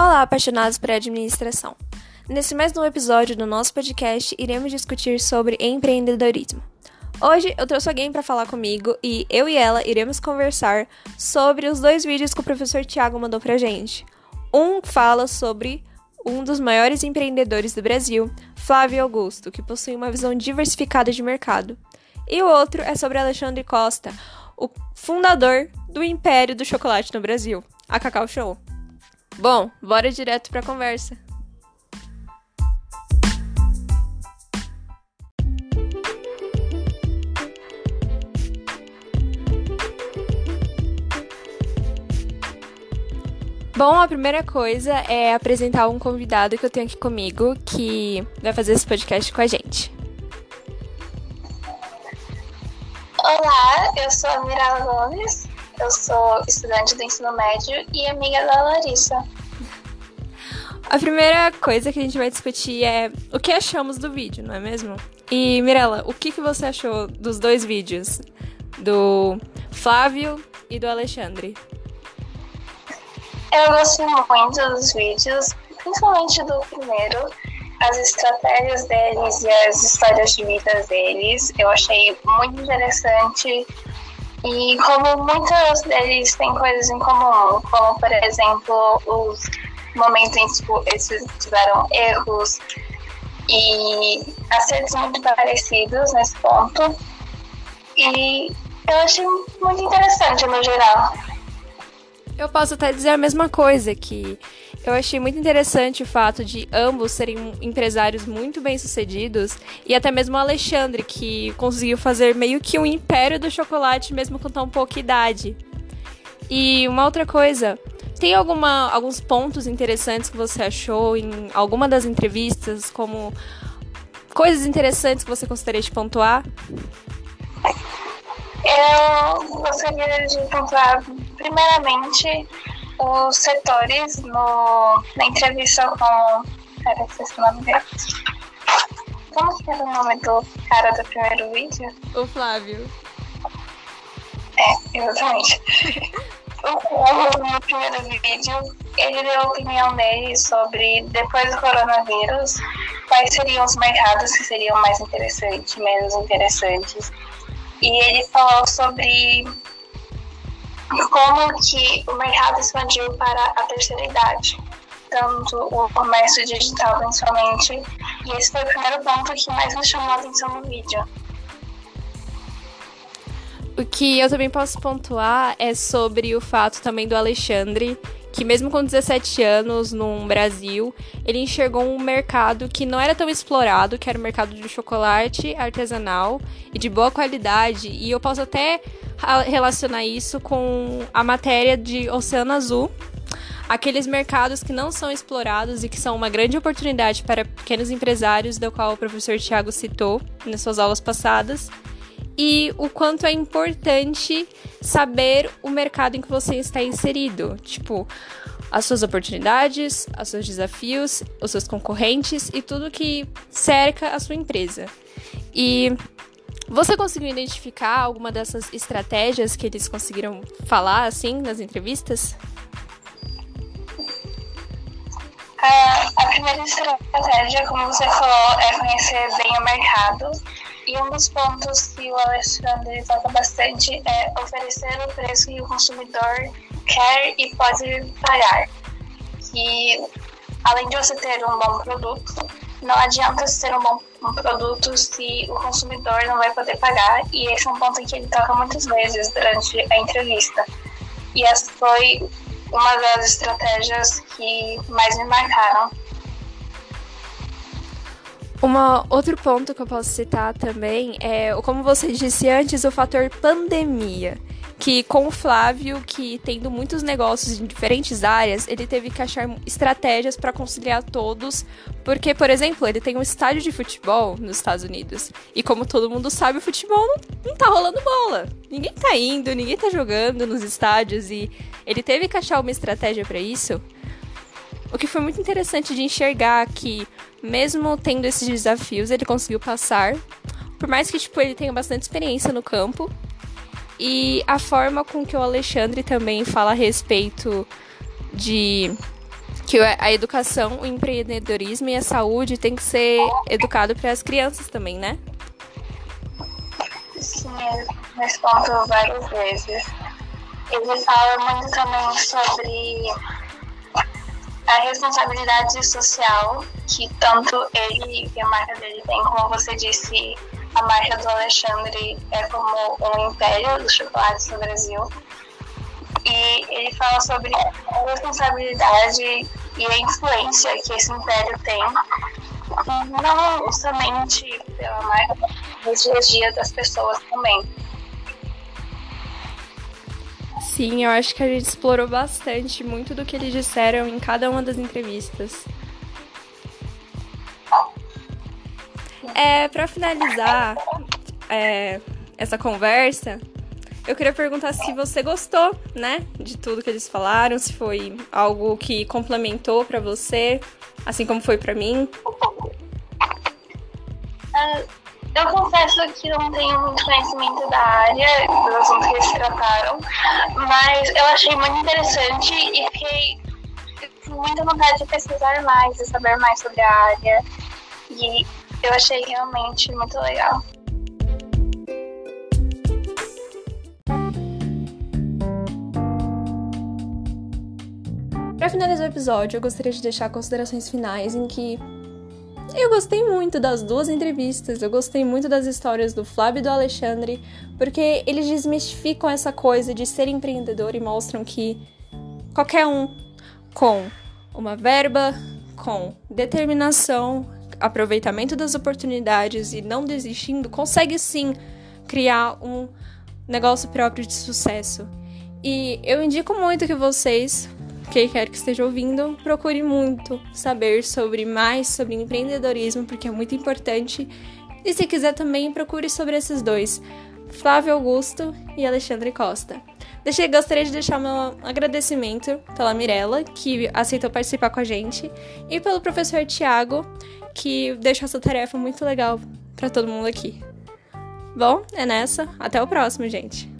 Olá, apaixonados por administração. Nesse mais novo episódio do nosso podcast, iremos discutir sobre empreendedorismo. Hoje eu trouxe alguém para falar comigo e eu e ela iremos conversar sobre os dois vídeos que o professor Tiago mandou pra gente. Um fala sobre um dos maiores empreendedores do Brasil, Flávio Augusto, que possui uma visão diversificada de mercado. E o outro é sobre Alexandre Costa, o fundador do Império do Chocolate no Brasil, a Cacau Show. Bom, bora direto pra conversa. Bom, a primeira coisa é apresentar um convidado que eu tenho aqui comigo que vai fazer esse podcast com a gente. Olá, eu sou a Mirala Gomes, eu sou estudante do ensino médio e amiga da Larissa. A primeira coisa que a gente vai discutir é o que achamos do vídeo, não é mesmo? E Mirella, o que, que você achou dos dois vídeos? Do Flávio e do Alexandre? Eu gostei muito dos vídeos, principalmente do primeiro, as estratégias deles e as histórias de vida deles. Eu achei muito interessante e como muitos deles têm coisas em comum, como por exemplo os momentos em que tipo, eles tiveram erros e acertos muito parecidos nesse ponto. E eu achei muito interessante no geral. Eu posso até dizer a mesma coisa, que eu achei muito interessante o fato de ambos serem empresários muito bem sucedidos e até mesmo o Alexandre, que conseguiu fazer meio que um império do chocolate mesmo com tão pouca idade. E uma outra coisa, tem alguma, alguns pontos interessantes que você achou em alguma das entrevistas, como coisas interessantes que você gostaria de pontuar? Eu gostaria de pontuar, primeiramente, os setores no, na entrevista com. Pera, esqueci o nome dele. Como que era o nome do cara do primeiro vídeo? O Flávio. É, exatamente. o, no primeiro vídeo, ele deu a opinião dele sobre, depois do coronavírus, quais seriam os mercados que seriam mais interessantes, menos interessantes. E ele falou sobre como que o mercado expandiu para a terceira idade, tanto o comércio digital principalmente, e esse foi o primeiro ponto que mais me chamou a atenção no vídeo. O que eu também posso pontuar é sobre o fato também do Alexandre, que mesmo com 17 anos no Brasil, ele enxergou um mercado que não era tão explorado, que era o mercado de chocolate artesanal e de boa qualidade, e eu posso até relacionar isso com a matéria de Oceano Azul, aqueles mercados que não são explorados e que são uma grande oportunidade para pequenos empresários, do qual o professor Tiago citou nas suas aulas passadas, e o quanto é importante saber o mercado em que você está inserido, tipo, as suas oportunidades, os seus desafios, os seus concorrentes e tudo que cerca a sua empresa. E você conseguiu identificar alguma dessas estratégias que eles conseguiram falar assim nas entrevistas? A, a primeira estratégia, como você falou, é conhecer bem o mercado. E um dos pontos que o Alexandre toca bastante é oferecer o preço que o consumidor quer e pode pagar. E além de você ter um bom produto, não adianta ter um bom um produto se o consumidor não vai poder pagar. E esse é um ponto que ele toca muitas vezes durante a entrevista. E essa foi uma das estratégias que mais me marcaram. Um outro ponto que eu posso citar também é, como você disse antes, o fator pandemia que com o Flávio, que tendo muitos negócios em diferentes áreas, ele teve que achar estratégias para conciliar todos, porque, por exemplo, ele tem um estádio de futebol nos Estados Unidos, e como todo mundo sabe, o futebol não, não tá rolando bola. Ninguém tá indo, ninguém tá jogando nos estádios, e ele teve que achar uma estratégia para isso. O que foi muito interessante de enxergar que, mesmo tendo esses desafios, ele conseguiu passar. Por mais que tipo, ele tenha bastante experiência no campo, e a forma com que o Alexandre também fala a respeito de que a educação, o empreendedorismo e a saúde tem que ser educado para as crianças também, né? Sim, nesse várias vezes. Ele fala muito também sobre a responsabilidade social que tanto ele e a marca dele tem, como você disse, a marca do Alexandre é como um império dos chocolates no Brasil. E ele fala sobre a responsabilidade e a influência que esse império tem, não somente pela marca, mas dia a dia das pessoas também. Sim, eu acho que a gente explorou bastante muito do que eles disseram em cada uma das entrevistas. É, para finalizar é, essa conversa, eu queria perguntar se você gostou, né, de tudo que eles falaram, se foi algo que complementou para você, assim como foi para mim. Uh, eu confesso que não tenho muito conhecimento da área, dos assuntos que eles trataram, mas eu achei muito interessante e fiquei com muita vontade de pesquisar mais, de saber mais sobre a área. E eu achei realmente muito legal. Para finalizar o episódio, eu gostaria de deixar considerações finais em que eu gostei muito das duas entrevistas, eu gostei muito das histórias do Flávio e do Alexandre, porque eles desmistificam essa coisa de ser empreendedor e mostram que qualquer um com uma verba, com determinação, aproveitamento das oportunidades e não desistindo, consegue sim criar um negócio próprio de sucesso. E eu indico muito que vocês quem quer que esteja ouvindo, procure muito saber sobre mais sobre empreendedorismo, porque é muito importante. E se quiser também, procure sobre esses dois, Flávio Augusto e Alexandre Costa. Deixei, gostaria de deixar meu agradecimento pela Mirella, que aceitou participar com a gente, e pelo professor Tiago, que deixou essa tarefa muito legal para todo mundo aqui. Bom, é nessa. Até o próximo, gente.